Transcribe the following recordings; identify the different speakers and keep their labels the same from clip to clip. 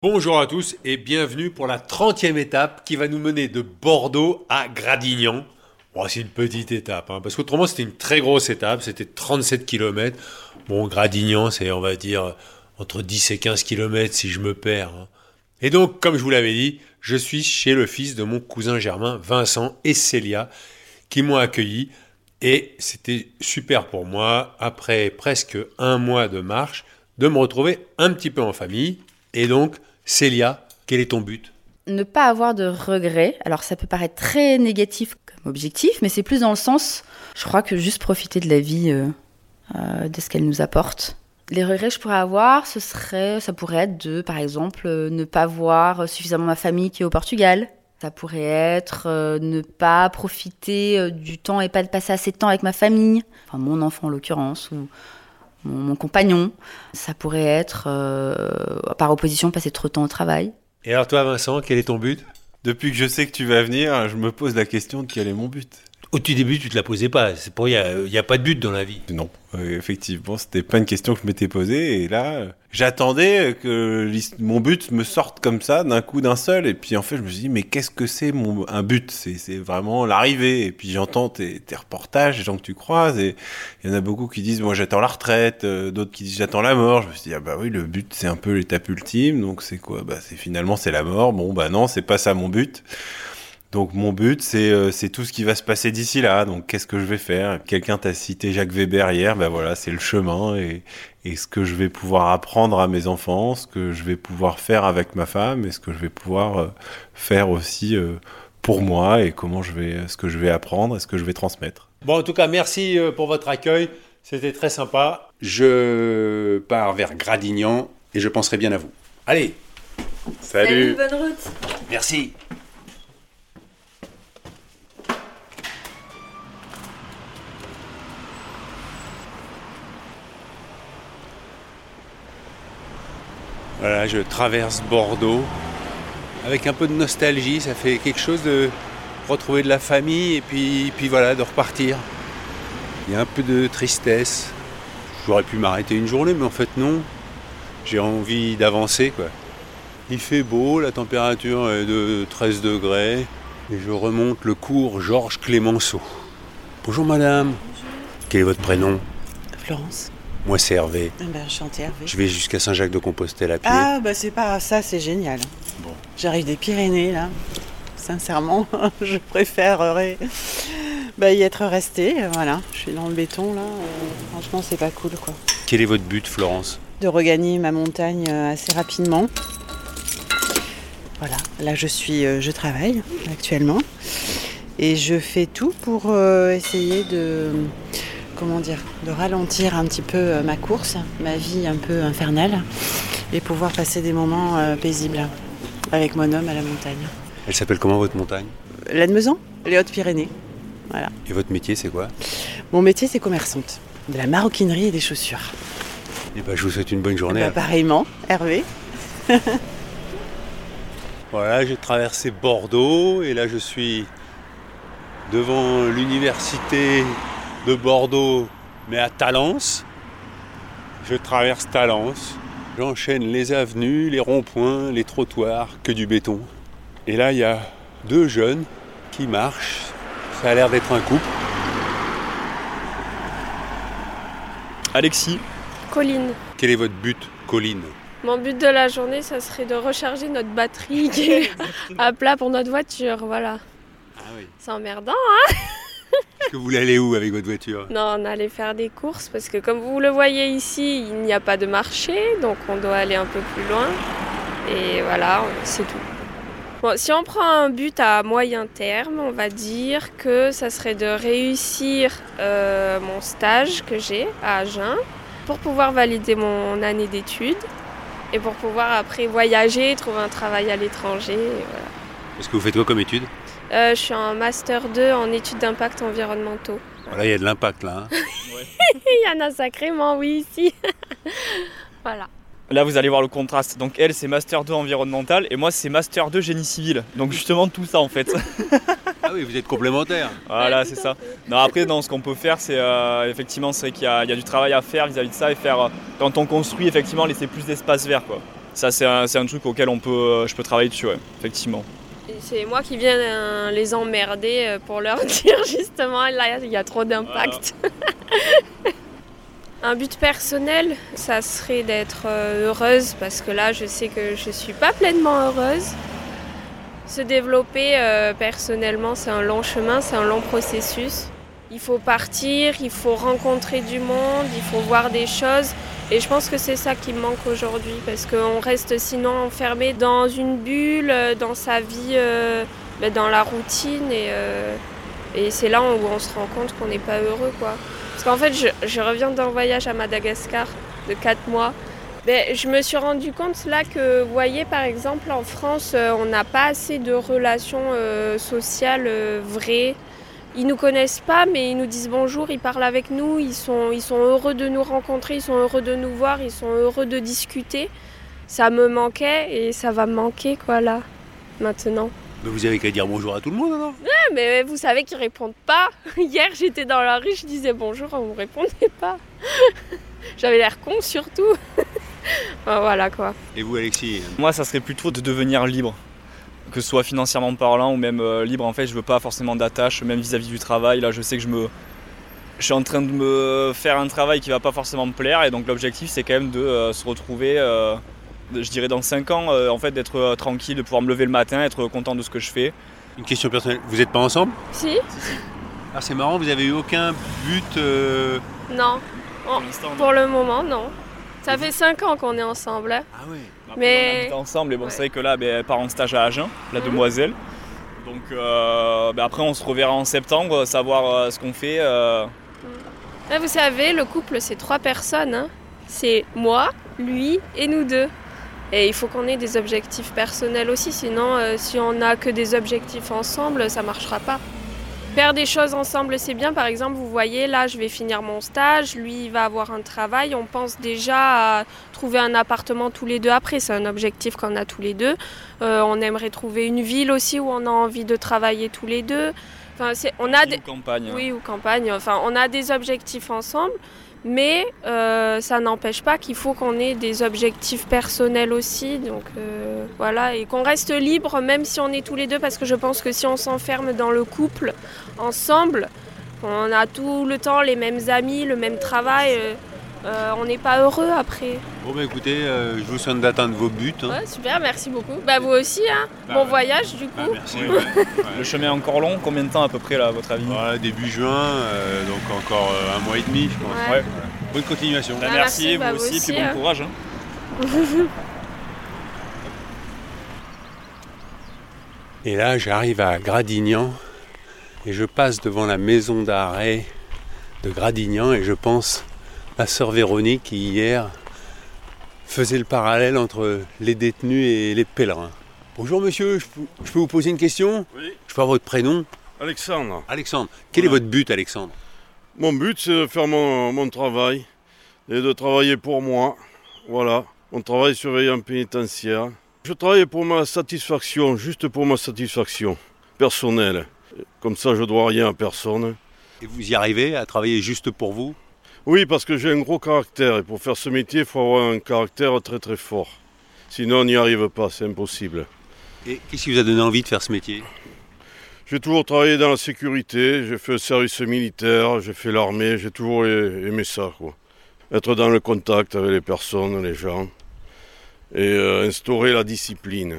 Speaker 1: Bonjour à tous et bienvenue pour la 30e étape qui va nous mener de Bordeaux à Gradignan. Bon, c'est une petite étape, hein, parce qu'autrement c'était une très grosse étape, c'était 37 km. Bon, Gradignan, c'est on va dire entre 10 et 15 km si je me perds. hein. Et donc, comme je vous l'avais dit, je suis chez le fils de mon cousin germain, Vincent et Célia, qui m'ont accueilli. Et c'était super pour moi, après presque un mois de marche, de me retrouver un petit peu en famille. Et donc, Célia, quel est ton but?
Speaker 2: Ne pas avoir de regrets. Alors ça peut paraître très négatif comme objectif, mais c'est plus dans le sens, je crois que juste profiter de la vie, euh, euh, de ce qu'elle nous apporte. Les regrets que je pourrais avoir, ce serait, ça pourrait être de, par exemple, euh, ne pas voir suffisamment ma famille qui est au Portugal. Ça pourrait être ne pas profiter du temps et pas de passer assez de temps avec ma famille, enfin mon enfant en l'occurrence, ou mon, compagnon. Ça pourrait être, euh, par opposition, passer trop de temps au travail.
Speaker 1: Et alors toi, Vincent, quel est ton but?
Speaker 3: Depuis que je sais que tu vas venir, je me pose la question de quel est mon but.
Speaker 1: Au tout début, tu te la posais pas. C'est pour il y a, pas de but dans la vie.
Speaker 3: Non, effectivement, c'était pas une question que je m'étais posée. Et là, j'attendais que mon but me sorte comme ça, d'un coup, d'un seul. Et puis en fait, je me suis dit, mais qu'est-ce que c'est mon un but? C'est vraiment l'arrivée. Et puis j'entends tes, tes reportages, les gens que tu croises. Et il y en a beaucoup qui disent, moi j'attends la retraite. euh, D'autres qui disent, j'attends la mort. Je me suis dit, ah bah oui, le but c'est un peu l'étape ultime. Donc c'est quoi? Bah c'est finalement c'est la mort. Bon bah non, c'est pas ça mon but. Donc mon but, c'est euh, c'est tout ce qui va se passer d'ici là. Donc qu'est-ce que je vais faire? Quelqu'un t'a cité Jacques Weber hier. Ben voilà, c'est le chemin et, et ce que je vais pouvoir apprendre à mes enfants, ce que je vais pouvoir faire avec ma femme et ce que je vais pouvoir euh, faire aussi euh, pour moi et comment je vais, ce que je vais apprendre et ce que je vais transmettre.
Speaker 1: Bon, en tout cas, merci pour votre accueil. C'était très sympa. Je pars vers Gradignan et je penserai bien à vous. Allez, salut.
Speaker 2: bonne route
Speaker 1: Merci. Voilà, je traverse Bordeaux avec un peu de nostalgie. Ça fait quelque chose de retrouver de la famille et puis, puis voilà, de repartir. Il y a un peu de tristesse. J'aurais pu m'arrêter une journée, mais en fait non. J'ai envie d'avancer. Il fait beau, la température est de 13 degrés et je remonte le cours Georges Clémenceau. Bonjour madame. Quel est votre prénom?
Speaker 4: Florence.
Speaker 1: Moi c'est Hervé.
Speaker 4: Ah ben, enchanté, Hervé.
Speaker 1: Je vais jusqu'à Saint-Jacques-de-Compostelle à pied.
Speaker 4: Ah, bah c'est pas ça, c'est génial.
Speaker 1: Bon.
Speaker 4: J'arrive des Pyrénées, là. Sincèrement, je préférerais bah, y être resté. Voilà, je suis dans le béton, là. Euh, franchement, c'est pas cool, quoi.
Speaker 1: Quel est votre but Florence?
Speaker 4: De regagner ma montagne euh, assez rapidement. Voilà, là, je suis, euh, je travaille actuellement. Et je fais tout pour essayer de, comment dire, de ralentir un petit peu euh, ma course, ma vie un peu infernale, et pouvoir passer des moments euh, paisibles avec mon homme à la montagne.
Speaker 1: Elle s'appelle comment votre montagne?
Speaker 4: L'Admezan, les Hautes-Pyrénées. Voilà.
Speaker 1: Et votre métier c'est quoi?
Speaker 4: Mon métier, c'est commerçante. De la maroquinerie et des chaussures.
Speaker 1: Eh ben, je vous souhaite une bonne journée.
Speaker 4: Bah, pareillement, Hervé.
Speaker 1: Voilà, j'ai traversé Bordeaux et là je suis devant l'université de Bordeaux, mais à Talence. Je traverse Talence, j'enchaîne les avenues, les ronds-points, les trottoirs, que du béton. Et là, il y a deux jeunes qui marchent. Ça a l'air d'être un couple.
Speaker 5: Alexis,
Speaker 6: Colline.
Speaker 1: Quel est votre but, Colline?
Speaker 6: Mon but de la journée, ça serait de recharger notre batterie qui est à plat pour notre voiture. Voilà.
Speaker 1: Ah oui.
Speaker 6: C'est emmerdant, hein?
Speaker 1: Que vous voulez aller où avec votre voiture?
Speaker 6: Non, on allait faire des courses parce que comme vous le voyez ici, il n'y a pas de marché, donc on doit aller un peu plus loin. Et voilà, c'est tout. Bon, si on prend un but à moyen terme, on va dire que ça serait de réussir euh, mon stage que j'ai à Agen pour pouvoir valider mon année d'études et pour pouvoir après voyager, trouver un travail à l'étranger. voilà.
Speaker 1: Est-ce que vous faites quoi comme étude
Speaker 6: Euh, je suis en master 2 en études d'impact environnementaux.
Speaker 1: Voilà, il y a de l'impact là. hein.
Speaker 6: Il y en a sacrément, oui, ici. voilà.
Speaker 5: là vous allez voir le contraste. Donc elle c'est Master 2 environnemental et moi c'est Master 2 génie civil. Donc justement tout ça en fait.
Speaker 1: Ah oui, vous êtes complémentaires.
Speaker 5: voilà c'est ça. Non après non, ce qu'on peut faire c'est euh, effectivement c'est qu'il y, a il y a du travail à faire vis-à-vis de ça et faire euh, quand on construit effectivement laisser plus d'espace vert quoi. Ça, c'est un, c'est un truc auquel on peut, euh, je peux travailler dessus, ouais, effectivement.
Speaker 6: C'est moi qui viens euh, les emmerder euh, pour leur dire justement là il y a trop d'impact. Un but personnel, ça serait d'être euh, heureuse parce que là je sais que je suis pas pleinement heureuse. Se développer euh, personnellement, c'est un long chemin, c'est un long processus. Il faut partir, il faut rencontrer du monde, il faut voir des choses. Et je pense que c'est ça qui me manque aujourd'hui parce qu'on reste sinon enfermé dans une bulle, euh, dans sa vie, euh, ben, dans la routine. Et, euh, et c'est là où on se rend compte qu'on n'est pas heureux. quoi. Parce qu'en fait, je, reviens d'un voyage à Madagascar de 4 mois. Ben, je me suis rendu compte là que, vous voyez, par exemple, en France, on n'a pas assez de relations sociales vraies. Ils nous connaissent pas, mais ils nous disent bonjour, ils parlent avec nous, ils sont, ils sont heureux de nous rencontrer, ils sont heureux de nous voir, ils sont heureux de discuter. Ça me manquait et ça va me manquer, quoi, là, maintenant.
Speaker 1: Mais vous avez qu'à dire bonjour à tout le monde, alors
Speaker 6: Ah, mais vous savez qu'ils répondent pas. Hier, j'étais dans la rue, je disais bonjour, on me répondait pas. J'avais l'air con, surtout. Voilà, quoi.
Speaker 1: Et vous, Alexis?
Speaker 5: Moi, ça serait plutôt de devenir libre, que ce soit financièrement parlant ou même euh, libre. En fait, je veux pas forcément d'attache, même vis-à-vis du travail. Là, je sais que je me, je suis en train de me faire un travail qui va pas forcément me plaire, et donc l'objectif, c'est quand même de euh, se retrouver, euh, je dirais dans 5 ans, euh, en fait, d'être euh, tranquille, de pouvoir me lever le matin, être content de ce que je fais.
Speaker 1: Une question personnelle. Vous n'êtes pas ensemble?
Speaker 6: Si
Speaker 1: Ah, c'est marrant, vous avez eu aucun but. euh,
Speaker 6: Non.
Speaker 5: Pour l'instant,
Speaker 6: Pour le moment, non. Ça fait 5 ans qu'on est ensemble. hein.
Speaker 1: Ah ouais.
Speaker 5: Après,
Speaker 6: Mais-
Speaker 5: on ensemble et bon
Speaker 6: Ouais.
Speaker 5: c'est vrai que là ben, elle part en stage à Agen, la
Speaker 6: Mhm.
Speaker 5: demoiselle. Donc euh, ben, après on se reverra en septembre, savoir euh, ce qu'on fait. euh.
Speaker 6: Ah, vous savez, le couple, c'est trois personnes. hein. C'est moi, lui et nous deux. Et il faut qu'on ait des objectifs personnels aussi, sinon euh, si on n'a que des objectifs ensemble, ça marchera pas. Faire des choses ensemble, c'est bien. Par exemple, vous voyez, là, je vais finir mon stage, lui, il va avoir un travail. On pense déjà à trouver un appartement tous les deux après. C'est un objectif qu'on a tous les deux. Euh, on aimerait trouver une ville aussi où on a envie de travailler tous les deux. Enfin, c'est- on a des...
Speaker 5: ou campagne.
Speaker 6: Oui, ou campagne. Enfin, on a des objectifs ensemble, mais euh, ça n'empêche pas qu'il faut qu'on ait des objectifs personnels aussi. Donc euh, voilà, et qu'on reste libre, même si on est tous les deux, parce que je pense que si on s'enferme dans le couple ensemble, on a tout le temps les mêmes amis, le même travail. euh, euh, on n'est pas heureux après.
Speaker 1: Bon, bah écoutez, euh, je vous souhaite d'atteindre vos buts. hein.
Speaker 6: Ouais, super, merci beaucoup. Bah vous aussi, hein.
Speaker 1: Bah,
Speaker 6: bon
Speaker 1: ouais.
Speaker 6: voyage du coup.
Speaker 1: Ah, merci.
Speaker 5: Oui.
Speaker 1: ouais.
Speaker 5: Le chemin est encore long, combien de temps à peu près là à votre avis?
Speaker 1: Voilà, début juin, euh, donc encore euh, un mois et demi, je pense.
Speaker 6: Ouais.
Speaker 5: Ouais.
Speaker 1: Bonne continuation.
Speaker 5: Ben,
Speaker 6: Ah,
Speaker 5: merci,
Speaker 6: merci,
Speaker 5: vous
Speaker 6: bah, vous
Speaker 5: aussi,
Speaker 6: aussi,
Speaker 5: puis bon
Speaker 6: hein.
Speaker 5: courage. hein.
Speaker 1: Et là, j'arrive à Gradignan et je passe devant la maison d'arrêt de Gradignan et je pense à sœur Véronique qui hier faisait le parallèle entre les détenus et les pèlerins. Bonjour monsieur, je peux, vous poser une question?
Speaker 7: Oui.
Speaker 1: Je peux avoir votre prénom?
Speaker 7: Alexandre,
Speaker 1: Alexandre. Quel est votre but Alexandre?
Speaker 7: Mon but c'est de faire mon, mon travail et de travailler pour moi. Voilà, mon travail surveillant pénitentiaire. Je travaille pour ma satisfaction, juste pour ma satisfaction personnelle. Comme ça, je dois rien à personne.
Speaker 1: Et vous y arrivez à travailler juste pour vous?
Speaker 7: Oui, parce que j'ai un gros caractère et pour faire ce métier, il faut avoir un caractère très très fort. Sinon, on n'y arrive pas, c'est impossible.
Speaker 1: Et qu'est-ce qui vous a donné envie de faire ce métier?
Speaker 7: J'ai toujours travaillé dans la sécurité, j'ai fait le service militaire, j'ai fait l'armée, j'ai toujours aimé ça. Quoi. Être dans le contact avec les personnes, les gens, et euh, instaurer la discipline.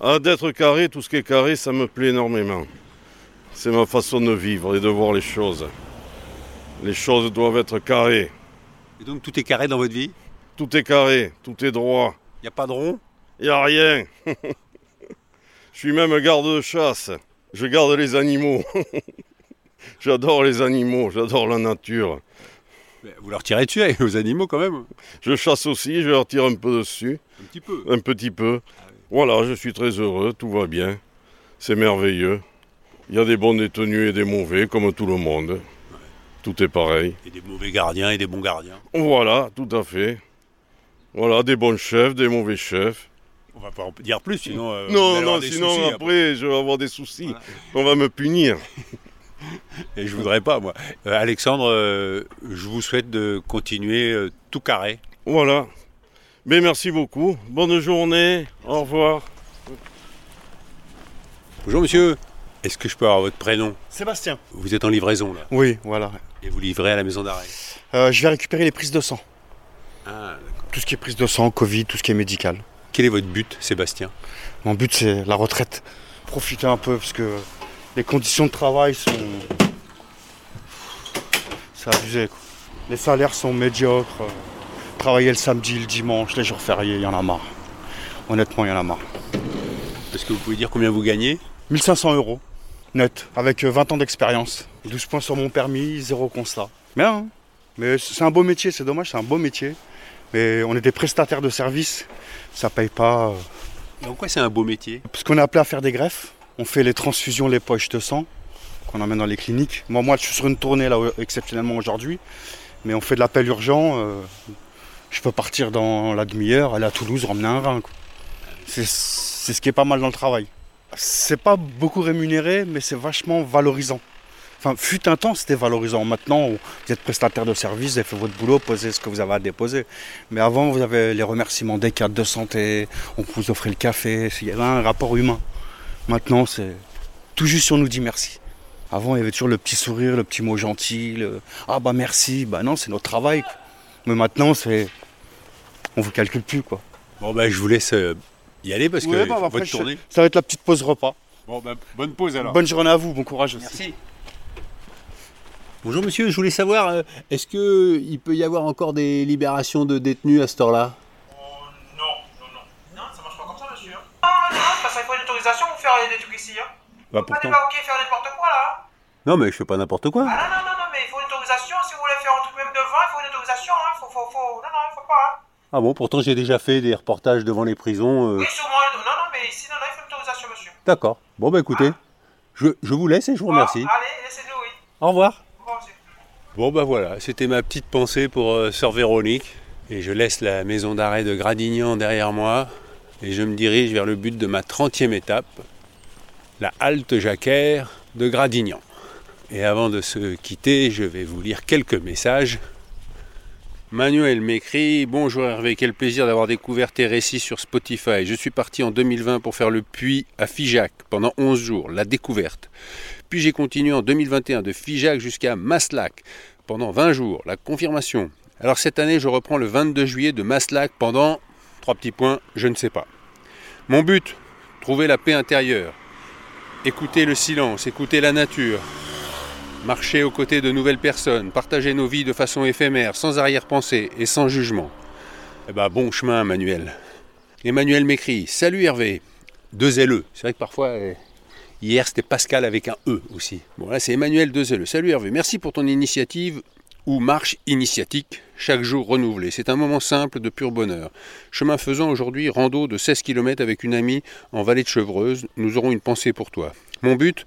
Speaker 7: Ah, d'être carré, tout ce qui est carré, ça me plaît énormément. C'est ma façon de vivre et de voir les choses. Les choses doivent être carrées.
Speaker 1: Et donc tout est carré dans votre vie?
Speaker 7: Tout est carré, tout est droit.
Speaker 1: Il n'y a pas de rond?
Speaker 7: Il n'y a rien. Je suis même garde de chasse. Je garde les animaux. j'adore les animaux, j'adore la nature.
Speaker 1: Mais Vous leur tirez dessus aux animaux quand même
Speaker 7: Je chasse aussi, je leur tire un peu dessus,
Speaker 1: Un petit peu.
Speaker 7: un petit peu. Voilà, je suis très heureux, tout va bien. C'est merveilleux. Il y a des bons détenus et des mauvais, comme tout le monde. Tout est pareil.
Speaker 1: Et des mauvais gardiens et des bons gardiens.
Speaker 7: Voilà, tout à fait. Voilà, des bons chefs, des mauvais chefs.
Speaker 1: On va pas en dire plus, sinon. euh,
Speaker 7: non, non, sinon
Speaker 1: soucis
Speaker 7: après, je vais avoir des soucis.
Speaker 1: Voilà.
Speaker 7: On va me punir.
Speaker 1: Et je voudrais pas, moi. Euh, Alexandre, euh, je vous souhaite de continuer tout carré.
Speaker 7: Voilà. Mais merci beaucoup. Bonne journée. Au revoir.
Speaker 1: Bonjour monsieur. Est-ce que je peux avoir votre prénom?
Speaker 8: Sébastien.
Speaker 1: Vous êtes en livraison là
Speaker 8: Oui, voilà.
Speaker 1: et vous livrez à la maison d'arrêt?
Speaker 8: Euh, je vais récupérer les prises de sang.
Speaker 1: Ah,
Speaker 8: Tout ce qui est prise de sang, Covid, tout ce qui est médical.
Speaker 1: quel est votre but, Sébastien?
Speaker 8: Mon but, c'est la retraite. Profiter un peu parce que les conditions de travail sont. C'est abusé. Quoi. Les salaires sont médiocres. Travailler le samedi, le dimanche, les jours fériés, il y en a marre. Honnêtement, il y en a marre.
Speaker 1: Est-ce que vous pouvez dire combien vous gagnez?
Speaker 8: 1500 euros net, avec euh, 20 ans d'expérience. 12 points sur mon permis, zéro constat. Bien, hein mais c'est un beau métier, c'est dommage, c'est un beau métier. Mais on est des prestataires de services, ça paye pas. euh,
Speaker 1: En quoi c'est un beau métier?
Speaker 8: Parce qu'on est appelé à faire des greffes, on fait les transfusions, les poches de sang qu'on emmène dans les cliniques. Moi, moi, je suis sur une tournée là exceptionnellement aujourd'hui, mais on fait de l'appel urgent. euh, je peux partir dans la demi-heure, aller à Toulouse, ramener un. C'est c'est ce qui est pas mal dans le travail. C'est pas beaucoup rémunéré, mais c'est vachement valorisant. Enfin, fut un temps, c'était valorisant. Maintenant, vous êtes prestataire de service, vous avez fait votre boulot, posez ce que vous avez à déposer. Mais avant, vous avez les remerciements des cadres de santé, on vous offrait le café, il y avait un rapport humain. Maintenant, c'est tout juste on nous dit merci. Avant, il y avait toujours le petit sourire, le petit mot gentil, le ah bah merci, bah non, c'est notre travail. Mais maintenant, c'est on vous calcule plus quoi.
Speaker 1: Bon bah je vous laisse euh, y aller parce que
Speaker 8: Ouais, bah, après,
Speaker 1: votre
Speaker 8: je-
Speaker 1: tournée.
Speaker 8: Ça va être la petite pause repas.
Speaker 1: Bon bah bonne pause alors.
Speaker 8: Bonne journée à vous, bon courage aussi.
Speaker 1: Merci. Bonjour monsieur, je voulais savoir, euh, est-ce que il peut y avoir encore des libérations de détenus à cette heure-là
Speaker 9: Non, non, non. Non, ça marche pas comme ça, monsieur. Non, non, non, parce qu'il faut une autorisation pour faire des trucs ici. Hein.
Speaker 1: Bah
Speaker 9: pas débarquer et faire n'importe quoi là. hein.
Speaker 1: Non mais je fais pas n'importe quoi.
Speaker 9: Ah non, non, non, non, mais il faut une autorisation. Si vous voulez faire un truc même devant, il faut une autorisation. Hein. Faut, faut, faut... Non, non, il faut pas. Hein.
Speaker 1: Ah bon, pourtant j'ai déjà fait des reportages devant les prisons. euh,
Speaker 9: Oui, sûrement. Non, non, mais ici, non, non, il faut une autorisation, monsieur.
Speaker 1: D'accord. Bon bah écoutez, je, je vous laisse et je vous remercie.
Speaker 9: Bon, allez, laissez-nous, oui.
Speaker 1: Au revoir.
Speaker 9: Au revoir, monsieur.
Speaker 1: Bon bah voilà, c'était ma petite pensée pour euh, sœur Véronique. Et je laisse la maison d'arrêt de Gradignan derrière moi. Et je me dirige vers le but de ma 30e étape, la halte jacquère de Gradignan. Et avant de se quitter, je vais vous lire quelques messages. Manuel m'écrit Bonjour Hervé, quel plaisir d'avoir découvert tes récits sur Spotify. Je suis parti en 2020 pour faire le puits à Figeac pendant 11 jours, la découverte. Puis j'ai continué en 2021 de Figeac jusqu'à Maslac pendant 20 jours, la confirmation. Alors cette année, je reprends le 22 juillet de Maslac pendant trois petits points, je ne sais pas. Mon but trouver la paix intérieure, écouter le silence, écouter la nature, marcher aux côtés de nouvelles personnes, partager nos vies de façon éphémère, sans arrière-pensée et sans jugement. Eh ben bon chemin, Manuel. Emmanuel m'écrit Salut Hervé. Deux LE. C'est vrai que parfois, euh, hier c'était Pascal avec un E aussi. Bon là c'est Emmanuel deux LE. Salut Hervé. Merci pour ton initiative ou marche initiatique, chaque jour renouvelée. C'est un moment simple de pur bonheur. Chemin faisant aujourd'hui, rando de 16 km avec une amie en vallée de Chevreuse, nous aurons une pensée pour toi. Mon but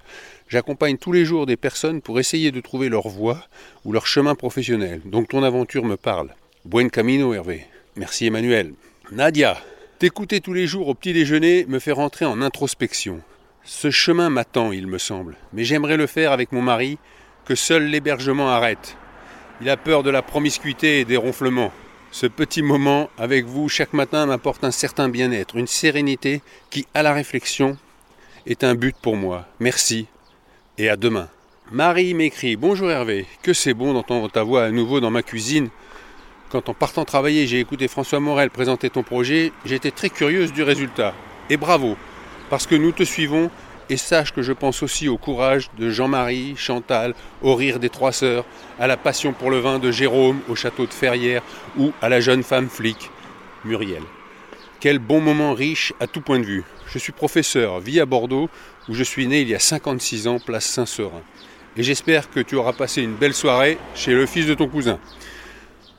Speaker 1: J'accompagne tous les jours des personnes pour essayer de trouver leur voie ou leur chemin professionnel. Donc ton aventure me parle. Buen camino Hervé. Merci Emmanuel. Nadia, t'écouter tous les jours au petit déjeuner me fait rentrer en introspection. Ce chemin m'attend, il me semble, mais j'aimerais le faire avec mon mari, que seul l'hébergement arrête. Il a peur de la promiscuité et des ronflements. Ce petit moment avec vous chaque matin m'apporte un certain bien-être, une sérénité qui, à la réflexion, est un but pour moi. Merci et à demain. Marie m'écrit Bonjour Hervé, que c'est bon d'entendre ta voix à nouveau dans ma cuisine. Quand en partant travailler, j'ai écouté François Morel présenter ton projet, j'étais très curieuse du résultat. Et bravo, parce que nous te suivons et sache que je pense aussi au courage de Jean-Marie, Chantal, au rire des trois sœurs, à la passion pour le vin de Jérôme au château de Ferrières ou à la jeune femme flic, Muriel. Quel bon moment riche à tout point de vue. Je suis professeur, vis à Bordeaux, où je suis né il y a 56 ans, place Saint-Seurin. Et j'espère que tu auras passé une belle soirée chez le fils de ton cousin.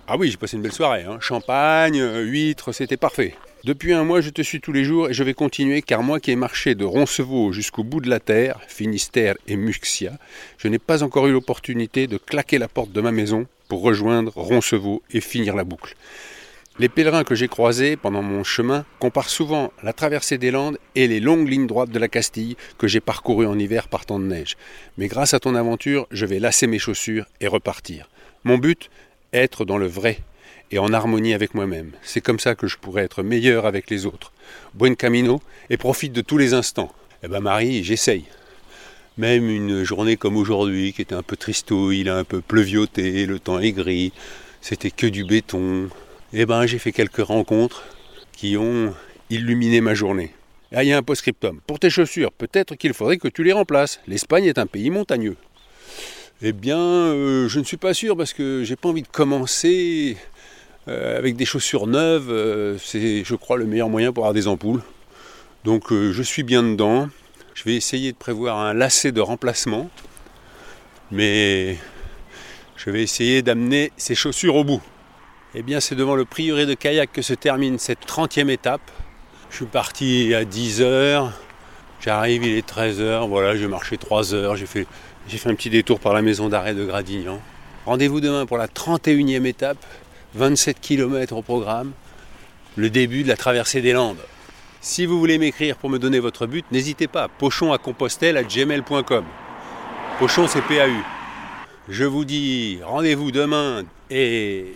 Speaker 1: Ah oui, j'ai passé une belle soirée. hein. Champagne, euh, huîtres, c'était parfait. Depuis un mois, je te suis tous les jours et je vais continuer car moi qui ai marché de Roncevaux jusqu'au bout de la terre, Finistère et Muxia, je n'ai pas encore eu l'opportunité de claquer la porte de ma maison pour rejoindre Roncevaux et finir la boucle. Les pèlerins que j'ai croisés pendant mon chemin comparent souvent la traversée des Landes et les longues lignes droites de la Castille que j'ai parcourues en hiver par temps de neige. Mais grâce à ton aventure, je vais lasser mes chaussures et repartir. Mon but Être dans le vrai et en harmonie avec moi-même. C'est comme ça que je pourrais être meilleur avec les autres. Buen camino et profite de tous les instants. Eh ben Marie, j'essaye. Même une journée comme aujourd'hui, qui était un peu tristo, il a un peu pleuvioté, le temps est gris, c'était que du béton. Eh ben j'ai fait quelques rencontres qui ont illuminé ma journée. Ah, il y a un post-scriptum. Pour tes chaussures, peut-être qu'il faudrait que tu les remplaces. L'Espagne est un pays montagneux. Eh bien, euh, je ne suis pas sûr parce que j'ai pas envie de commencer euh, avec des chaussures neuves. Euh, c'est, je crois, le meilleur moyen pour avoir des ampoules. Donc, je suis bien dedans. Je vais essayer de prévoir un lacet de remplacement. Mais je vais essayer d'amener ces chaussures au bout. Eh bien, c'est devant le prieuré de kayak que se termine cette 30e étape. Je suis parti à 10h, j'arrive, il est 13h, voilà, j'ai marché 3 heures, j'ai fait, j'ai fait un petit détour par la maison d'arrêt de Gradignan. Rendez-vous demain pour la 31e étape, 27 km au programme, le début de la traversée des Landes. Si vous voulez m'écrire pour me donner votre but, n'hésitez pas, pochon à compostel à gmail.com. Pochon c'est PAU. Je vous dis rendez-vous demain et